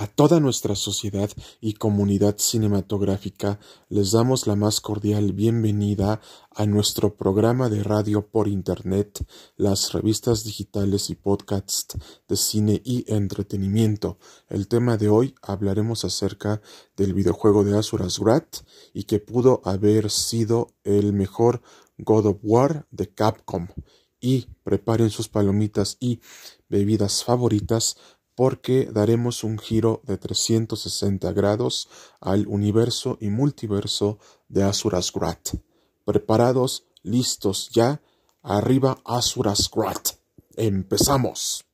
A toda nuestra sociedad y comunidad cinematográfica les damos la más cordial bienvenida a nuestro programa de radio por Internet, las revistas digitales y podcasts de cine y entretenimiento. El tema de hoy hablaremos acerca del videojuego de Asuras Wrath y que pudo haber sido el mejor God of War de Capcom. Y preparen sus palomitas y bebidas favoritas porque daremos un giro de 360 grados al universo y multiverso de Asuras Wrath. Preparados, listos ya, arriba Asuras Wrath. Empezamos.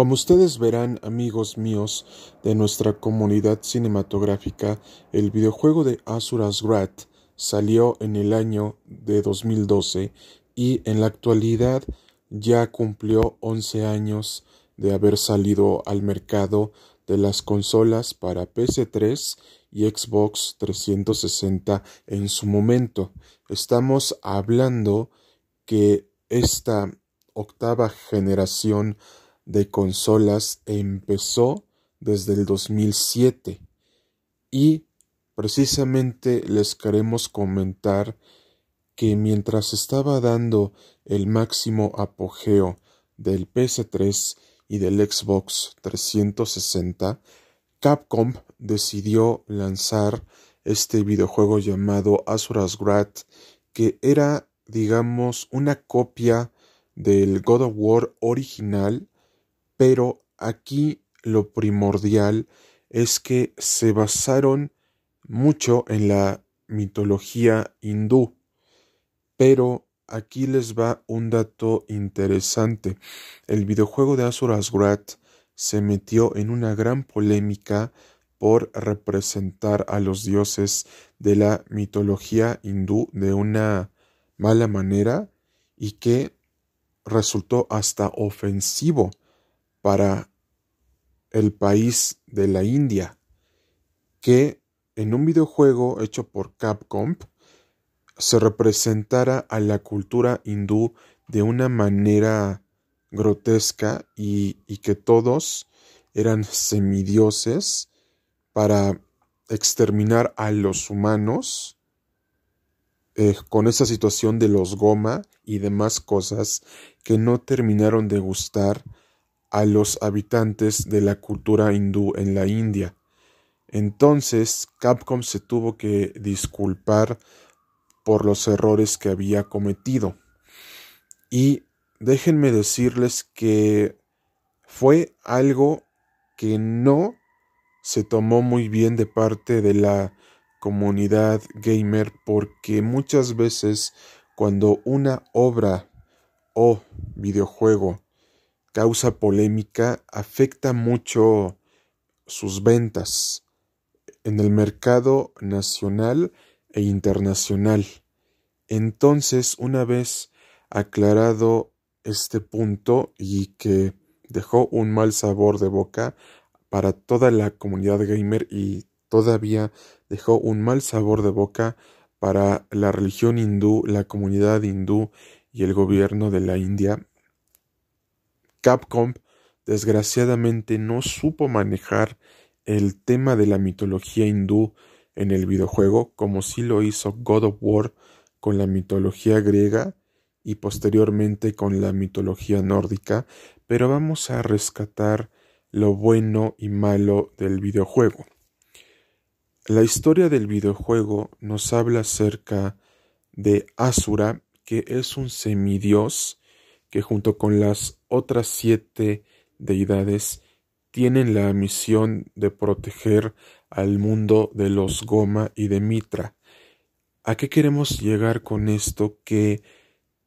Como ustedes verán, amigos míos de nuestra comunidad cinematográfica, el videojuego de Asuras Wrath salió en el año de 2012 y en la actualidad ya cumplió 11 años de haber salido al mercado de las consolas para PS3 y Xbox 360 en su momento. Estamos hablando que esta octava generación de consolas empezó desde el 2007 y precisamente les queremos comentar que mientras estaba dando el máximo apogeo del PS3 y del Xbox 360, Capcom decidió lanzar este videojuego llamado Asuras Wrath, que era, digamos, una copia del God of War original pero aquí lo primordial es que se basaron mucho en la mitología hindú. Pero aquí les va un dato interesante. El videojuego de Asuras Wrath se metió en una gran polémica por representar a los dioses de la mitología hindú de una mala manera y que resultó hasta ofensivo para el país de la India, que en un videojuego hecho por Capcom se representara a la cultura hindú de una manera grotesca y, que todos eran semidioses para exterminar a los humanos eh, con esa situación de los goma y demás cosas que no terminaron de gustar a los habitantes de la cultura hindú en la India. Entonces Capcom se tuvo que disculpar por los errores que había cometido. Y déjenme decirles que fue algo que no se tomó muy bien de parte de la comunidad gamer porque muchas veces cuando una obra o videojuego causa polémica, afecta mucho sus ventas en el mercado nacional e internacional. Entonces, una vez aclarado este punto y que dejó un mal sabor de boca para toda la comunidad gamer y todavía dejó un mal sabor de boca para la religión hindú, la comunidad hindú y el gobierno de la India, Capcom desgraciadamente no supo manejar el tema de la mitología hindú en el videojuego como sí lo hizo God of War con la mitología griega y posteriormente con la mitología nórdica, pero vamos a rescatar lo bueno y malo del videojuego. La historia del videojuego nos habla acerca de Asura, que es un semidios que junto con las otras siete deidades tienen la misión de proteger al mundo de los Goma y de Mitra. ¿A qué queremos llegar con esto? Que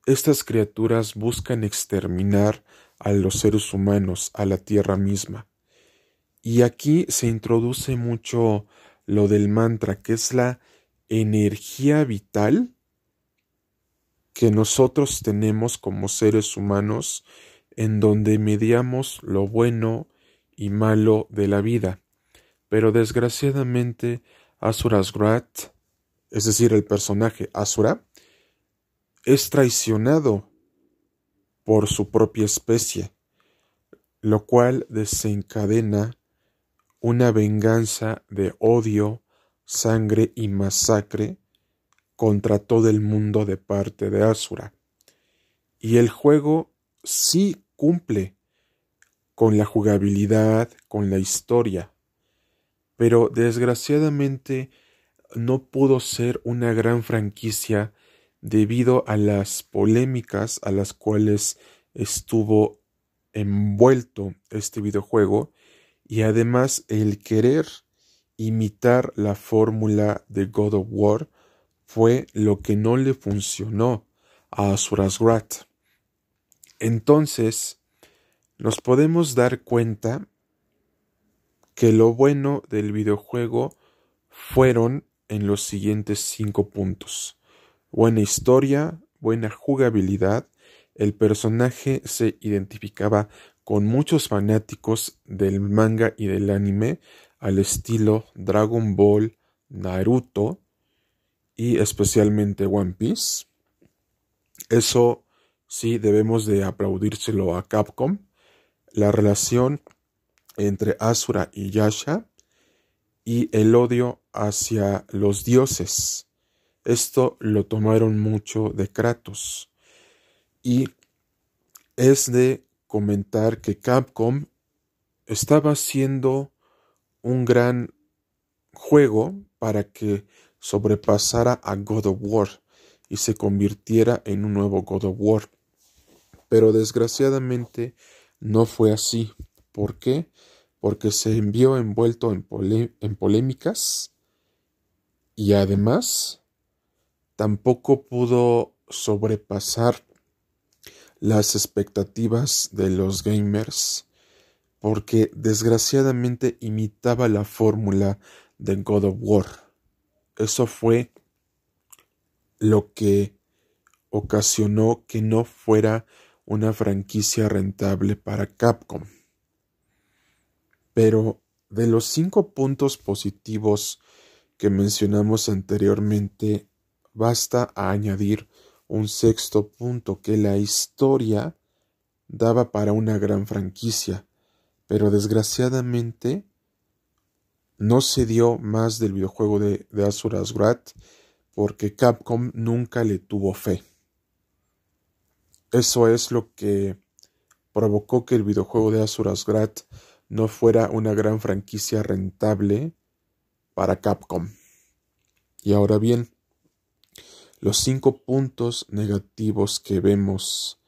estas criaturas buscan exterminar a los seres humanos, a la tierra misma. Y aquí se introduce mucho lo del mantra, que es la energía vital que nosotros tenemos como seres humanos en donde mediamos lo bueno y malo de la vida. Pero desgraciadamente Asura's Wrath, es decir, el personaje Asura, es traicionado por su propia especie, lo cual desencadena una venganza de odio, sangre y masacre contra todo el mundo de parte de Asura. Y el juego sí cumple con la jugabilidad, con la historia, pero desgraciadamente no pudo ser una gran franquicia debido a las polémicas a las cuales estuvo envuelto este videojuego y además el querer imitar la fórmula de God of War fue lo que no le funcionó a Wrath. Entonces, nos podemos dar cuenta que lo bueno del videojuego fueron en los siguientes cinco puntos. Buena historia, buena jugabilidad, el personaje se identificaba con muchos fanáticos del manga y del anime al estilo Dragon Ball, Naruto y especialmente One Piece. Eso sí debemos de aplaudírselo a Capcom. La relación entre Asura y Yasha y el odio hacia los dioses. Esto lo tomaron mucho de Kratos. Y es de comentar que Capcom estaba haciendo un gran juego para que sobrepasara a God of War y se convirtiera en un nuevo God of War. Pero desgraciadamente no fue así. ¿Por qué? Porque se envió envuelto en, en polémicas y además tampoco pudo sobrepasar las expectativas de los gamers porque desgraciadamente imitaba la fórmula de God of War. Eso fue lo que ocasionó que no fuera una franquicia rentable para Capcom. Pero de los cinco puntos positivos que mencionamos anteriormente, basta añadir un sexto punto que la historia daba para una gran franquicia, pero desgraciadamente no se dio más del videojuego de, de Asura's Wrath porque Capcom nunca le tuvo fe. Eso es lo que provocó que el videojuego de Asura's Wrath no fuera una gran franquicia rentable para Capcom. Y ahora bien, los cinco puntos negativos que vemos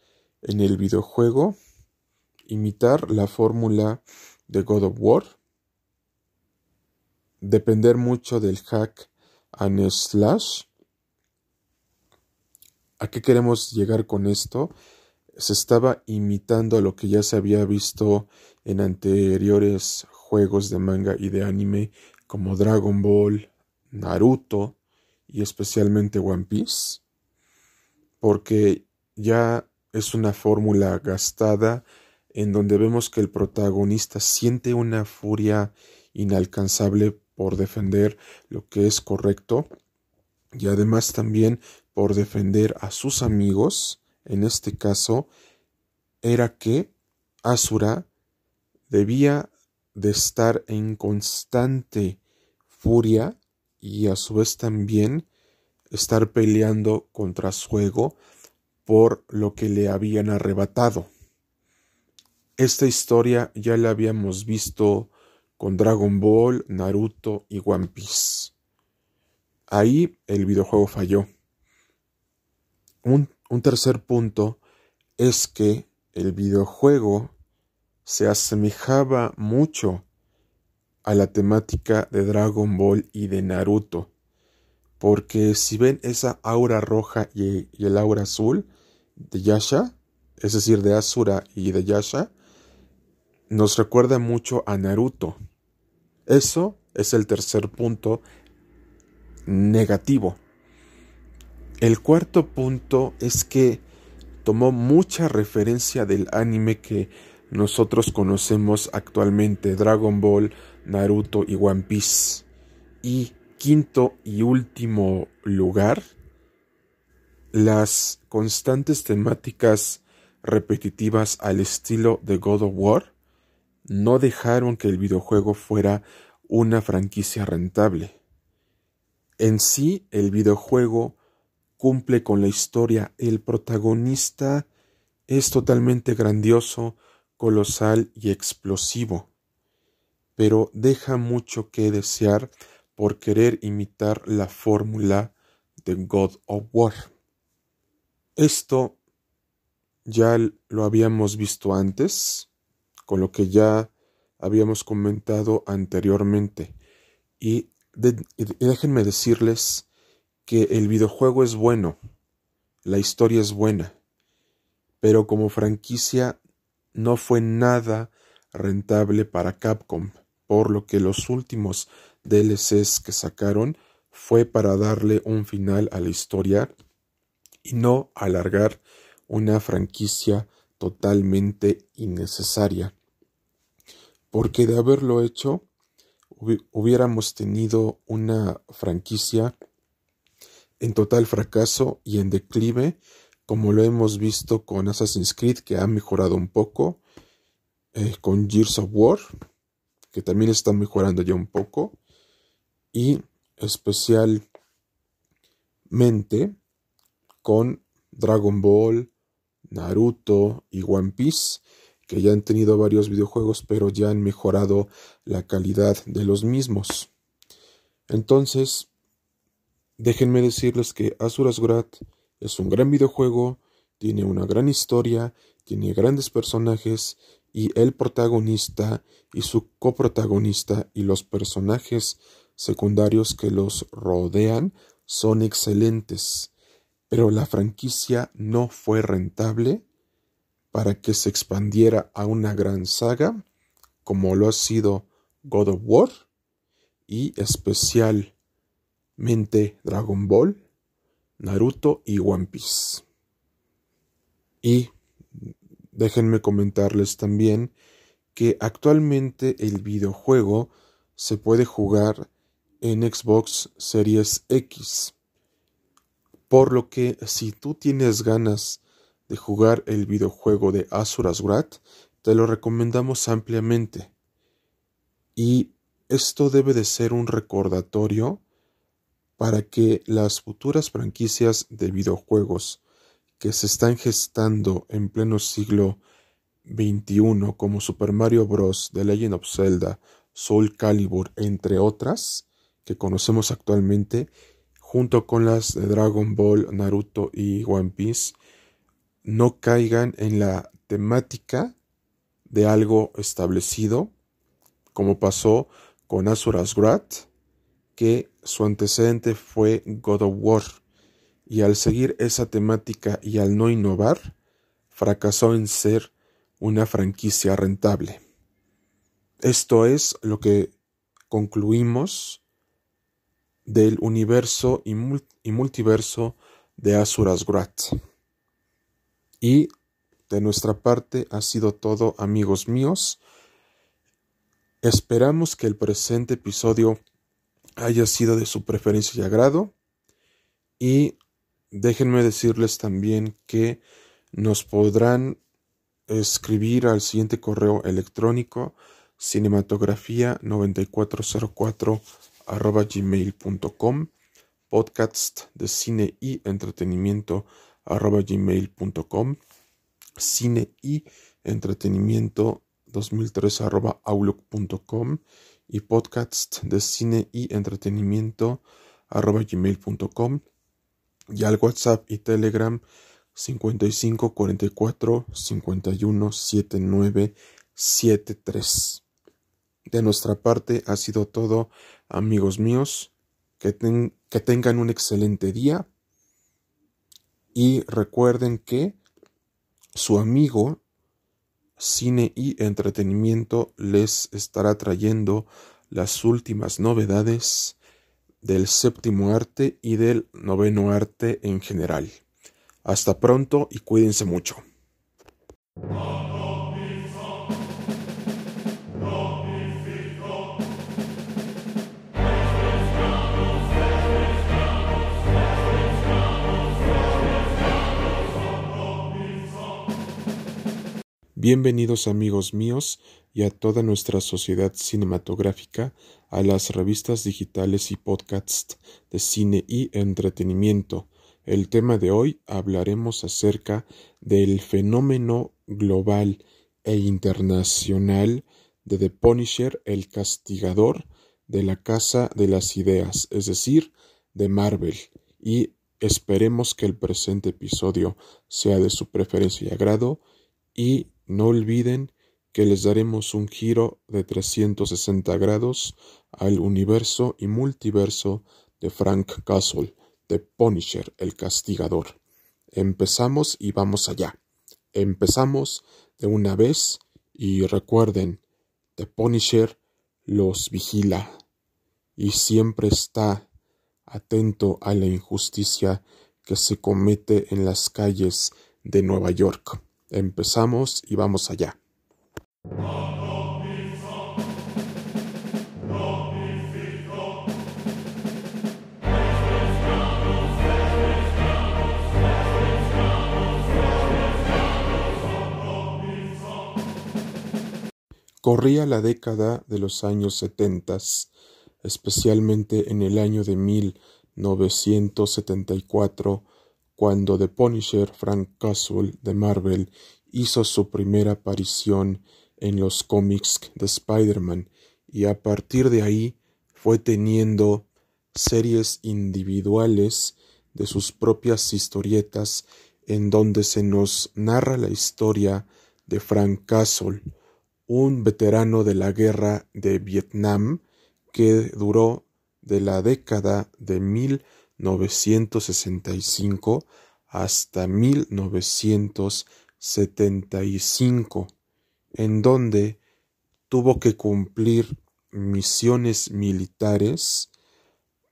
en el videojuego, imitar la fórmula de God of War, depender mucho del hack and slash. ¿A qué queremos llegar con esto? Se estaba imitando a lo que ya se había visto en anteriores juegos de manga y de anime como Dragon Ball, Naruto, y especialmente One Piece, porque ya es una fórmula gastada en donde vemos que el protagonista siente una furia inalcanzable por defender lo que es correcto y además también por defender a sus amigos, en este caso, era que Asura debía de estar en constante furia y a su vez también estar peleando contra su ego por lo que le habían arrebatado. Esta historia ya la habíamos visto con Dragon Ball, Naruto y One Piece. Ahí el videojuego falló. Un, tercer punto es que el videojuego se asemejaba mucho a la temática de Dragon Ball y de Naruto. Porque si ven esa aura roja y, el aura azul de Yasha, es decir, de Asura y de Yasha, nos recuerda mucho a Naruto. Eso es el tercer punto negativo. El cuarto punto es que tomó mucha referencia del anime que nosotros conocemos actualmente Dragon Ball, Naruto y One Piece. Y quinto y último lugar, las constantes temáticas repetitivas al estilo de God of War no dejaron que el videojuego fuera una franquicia rentable. En sí, el videojuego cumple con la historia. El protagonista es totalmente grandioso, colosal y explosivo, pero deja mucho que desear por querer imitar la fórmula de God of War. Esto ya lo habíamos visto antes, con lo que ya habíamos comentado anteriormente. Y, déjenme decirles que el videojuego es bueno, la historia es buena, pero como franquicia no fue nada rentable para Capcom, por lo que los últimos DLCs que sacaron fue para darle un final a la historia y no alargar una franquicia totalmente innecesaria. Porque de haberlo hecho, hubiéramos tenido una franquicia en total fracaso y en declive, como lo hemos visto con Assassin's Creed, que ha mejorado un poco, eh, con Gears of War, que también está mejorando ya un poco, y especialmente con Dragon Ball, Naruto y One Piece, que ya han tenido varios videojuegos, pero ya han mejorado la calidad de los mismos. Entonces, déjenme decirles que Asuras Grad es un gran videojuego, tiene una gran historia, tiene grandes personajes y el protagonista y su coprotagonista y los personajes secundarios que los rodean son excelentes. Pero la franquicia no fue rentable para que se expandiera a una gran saga como lo ha sido God of War y especialmente Dragon Ball, Naruto y One Piece. Y déjenme comentarles también que actualmente el videojuego se puede jugar en Xbox Series X por lo que si tú tienes ganas de jugar el videojuego de Asuras Wrath, te lo recomendamos ampliamente. Y esto debe de ser un recordatorio para que las futuras franquicias de videojuegos que se están gestando en pleno siglo XXI como Super Mario Bros., The Legend of Zelda, Soul Calibur, entre otras, que conocemos actualmente, junto con las de Dragon Ball, Naruto y One Piece, no caigan en la temática de algo establecido, como pasó con Asuras Wrath, que su antecedente fue God of War, y al seguir esa temática y al no innovar, fracasó en ser una franquicia rentable. Esto es lo que concluimos del universo y, multiverso de Asuras Grat. Y de nuestra parte ha sido todo, amigos míos. Esperamos que el presente episodio haya sido de su preferencia y agrado. Y déjenme decirles también que nos podrán escribir al siguiente correo electrónico cinematografía 9404 arroba gmail.com, podcast de cine y entretenimiento arroba gmail.com, cine y entretenimiento 2003 arroba outlook.com y podcast de cine y entretenimiento arroba gmail.com y al WhatsApp y Telegram 55 44 51 79 73. De nuestra parte ha sido todo amigos míos, que, tengan un excelente día y recuerden que su amigo Cine y Entretenimiento les estará trayendo las últimas novedades del séptimo arte y del noveno arte en general. Hasta pronto y cuídense mucho. Bienvenidos amigos míos y a toda nuestra sociedad cinematográfica a las revistas digitales y podcasts de cine y entretenimiento. El tema de hoy hablaremos acerca del fenómeno global e internacional de The Punisher, el castigador de la Casa de las Ideas, es decir, de Marvel, y esperemos que el presente episodio sea de su preferencia y agrado, y no olviden que les daremos un giro de 360 grados al universo y multiverso de Frank Castle, de Punisher, el castigador. Empezamos y vamos allá. Empezamos de una vez y recuerden, The Punisher los vigila y siempre está atento a la injusticia que se comete en las calles de Nueva York. Empezamos y vamos allá. Corría la década de los años setentas, especialmente en el año de 1974, cuando The Punisher Frank Castle de Marvel hizo su primera aparición en los cómics de Spider-Man. Y a partir de ahí fue teniendo series individuales de sus propias historietas en donde se nos narra la historia de Frank Castle, un veterano de la guerra de Vietnam que duró de la década de 1965 hasta 1975, en donde tuvo que cumplir misiones militares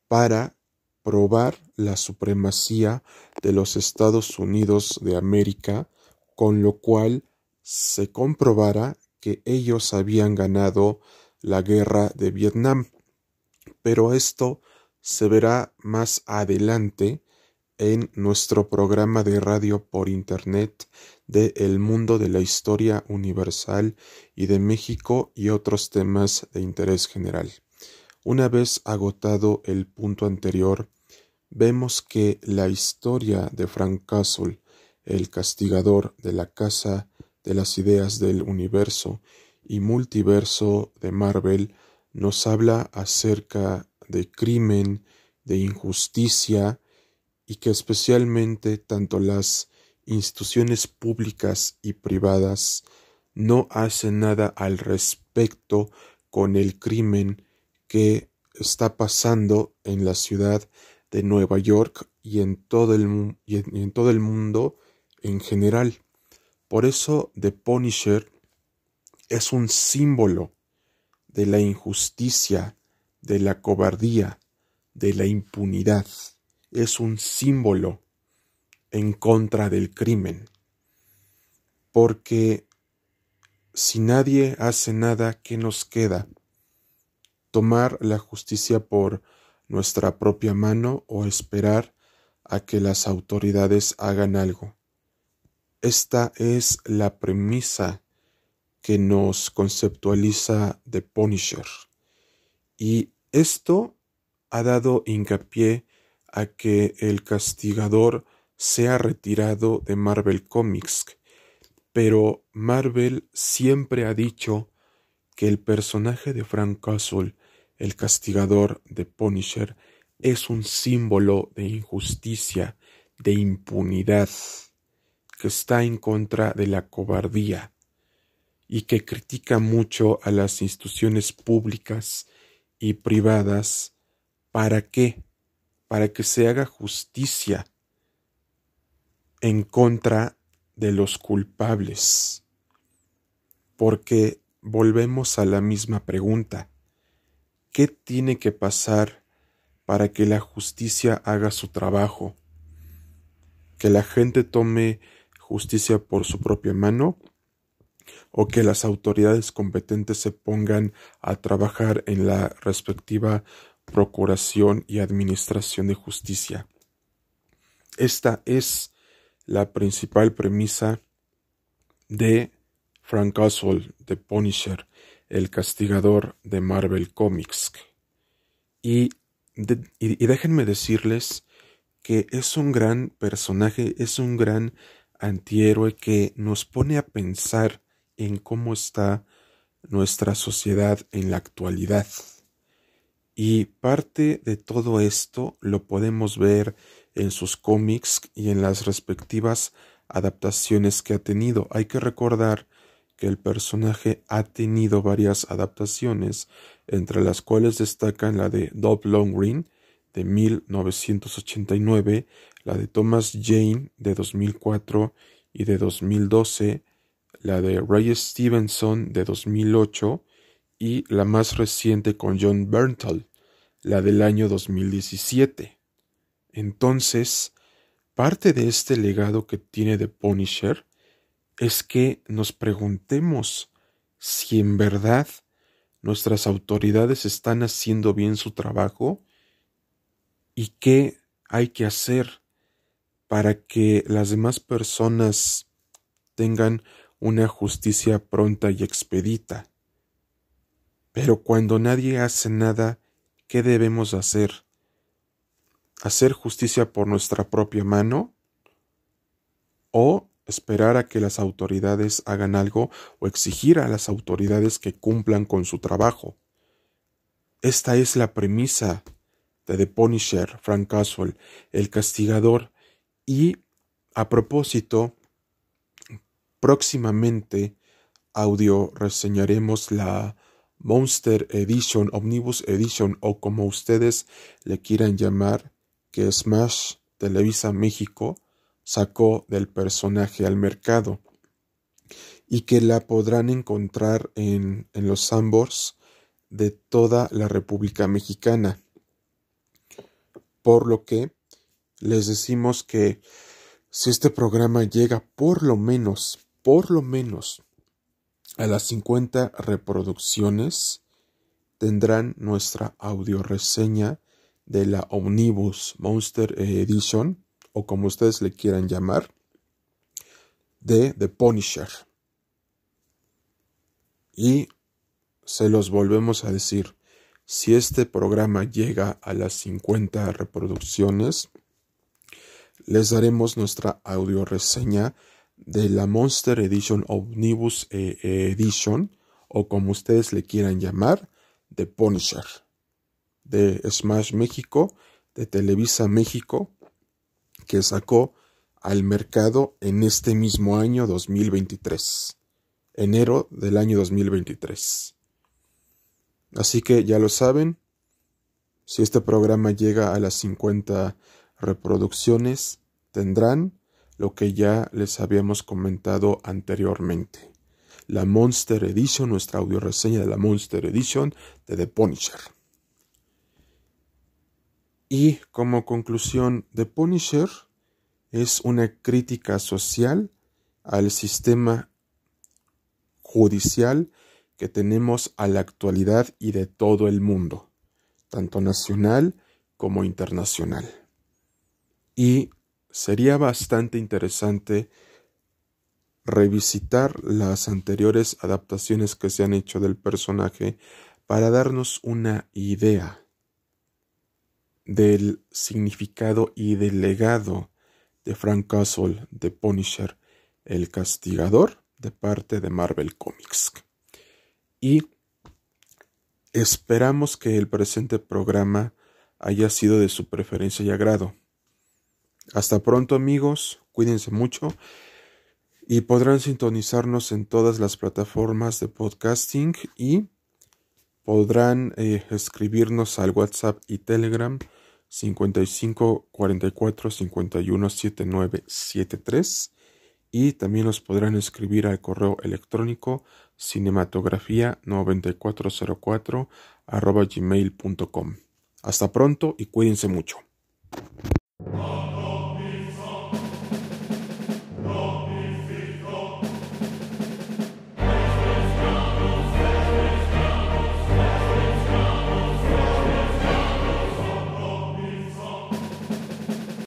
para probar la supremacía de los Estados Unidos de América, con lo cual se comprobara que ellos habían ganado la guerra de Vietnam. Pero esto se verá más adelante en nuestro programa de radio por Internet de El mundo de la historia universal y de México y otros temas de interés general. Una vez agotado el punto anterior, vemos que la historia de Frank Castle, el castigador de la casa de las ideas del universo y multiverso de Marvel nos habla acerca de crimen, de injusticia y que especialmente tanto las instituciones públicas y privadas no hacen nada al respecto con el crimen que está pasando en la ciudad de Nueva York y en todo el, y en todo el mundo en general. Por eso The Punisher es un símbolo de la injusticia, de la cobardía, de la impunidad. Es un símbolo en contra del crimen. Porque si nadie hace nada, ¿qué nos queda? ¿Tomar la justicia por nuestra propia mano o esperar a que las autoridades hagan algo? Esta es la premisa que nos conceptualiza The Punisher. Y esto ha dado hincapié a que el castigador sea retirado de Marvel Comics, pero Marvel siempre ha dicho que el personaje de Frank Castle, el castigador de Punisher, es un símbolo de injusticia, de impunidad que está en contra de la cobardía y que critica mucho a las instituciones públicas y privadas. ¿Para qué? Para que se haga justicia en contra de los culpables. Porque volvemos a la misma pregunta. ¿Qué tiene que pasar para que la justicia haga su trabajo? Que la gente tome justicia por su propia mano o que las autoridades competentes se pongan a trabajar en la respectiva procuración y administración de justicia. Esta es la principal premisa de Frank Oswald de Punisher, el castigador de Marvel Comics. Y, y, déjenme decirles que es un gran personaje, es un gran antihéroe que nos pone a pensar en cómo está nuestra sociedad en la actualidad. Y parte de todo esto lo podemos ver en sus cómics y en las respectivas adaptaciones que ha tenido. Hay que recordar que el personaje ha tenido varias adaptaciones, entre las cuales destacan la de Dove Green de 1989, la de Thomas Jane de 2004 y de 2012, la de Ray Stevenson de 2008 y la más reciente con John Berntal, la del año 2017. Entonces, parte de este legado que tiene de Punisher es que nos preguntemos si en verdad nuestras autoridades están haciendo bien su trabajo y qué hay que hacer para que las demás personas tengan una justicia pronta y expedita. Pero cuando nadie hace nada, ¿qué debemos hacer? ¿Hacer justicia por nuestra propia mano? ¿O esperar a que las autoridades hagan algo o exigir a las autoridades que cumplan con su trabajo? Esta es la premisa de The Punisher, Frank Caswell, el castigador, y a propósito, Próximamente audio reseñaremos la Monster Edition, Omnibus Edition o como ustedes le quieran llamar, que Smash Televisa México sacó del personaje al mercado y que la podrán encontrar en, en los Sambors de toda la República Mexicana. Por lo que les decimos que si este programa llega por lo menos por lo menos a las 50 reproducciones tendrán nuestra audio reseña de la Omnibus Monster Edition o como ustedes le quieran llamar de The Punisher. Y se los volvemos a decir, si este programa llega a las 50 reproducciones, les daremos nuestra audio reseña de la Monster Edition Omnibus eh, Edition o como ustedes le quieran llamar, de Punisher, de Smash México, de Televisa México, que sacó al mercado en este mismo año 2023, enero del año 2023. Así que ya lo saben, si este programa llega a las 50 reproducciones, tendrán lo que ya les habíamos comentado anteriormente. La Monster Edition, nuestra audio reseña de la Monster Edition de The Punisher. Y como conclusión, The Punisher es una crítica social al sistema judicial que tenemos a la actualidad y de todo el mundo, tanto nacional como internacional. Y sería bastante interesante revisitar las anteriores adaptaciones que se han hecho del personaje para darnos una idea del significado y del legado de Frank Castle de Punisher, el castigador de parte de Marvel Comics. Y esperamos que el presente programa haya sido de su preferencia y agrado. Hasta pronto amigos, cuídense mucho y podrán sintonizarnos en todas las plataformas de podcasting y podrán eh, escribirnos al WhatsApp y Telegram 55 44 51 79 73 y también nos podrán escribir al correo electrónico cinematografía 9404 arroba gmail.com. Hasta pronto y cuídense mucho.